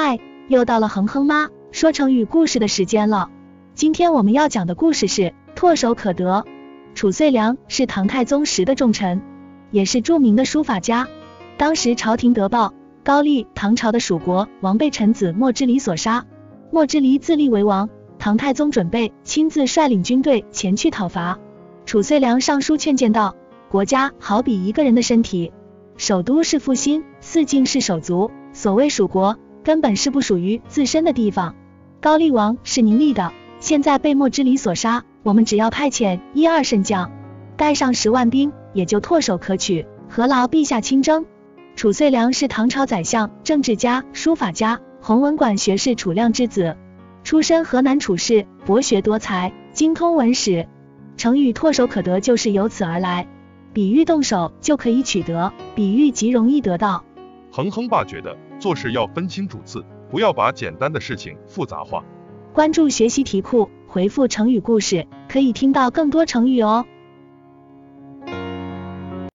嗨，又到了哼哼妈说成语故事的时间了。今天我们要讲的故事是唾手可得。褚遂良是唐太宗时的重臣，也是著名的书法家。当时朝廷得报，高丽唐朝的蜀国王被臣子莫之离所杀。莫之离自立为王，唐太宗准备亲自率领军队前去讨伐。褚遂良上书劝谏道：国家好比一个人的身体，首都是腹心，四境是手足。所谓蜀国，根本是不属于自身的地方。高丽王是宁立的，现在被莫之离所杀，我们只要派遣一二圣将，带上十万兵，也就唾手可取，何劳陛下亲征？褚遂良是唐朝宰相、政治家、书法家，弘文馆学士褚亮之子，出身河南褚氏，博学多才，精通文史。成语唾手可得就是由此而来，比喻动手就可以取得，比喻极容易得到。彭亨爸觉得做事要分清主次，不要把简单的事情复杂化。关注学习题库，回复成语故事，可以听到更多成语哦。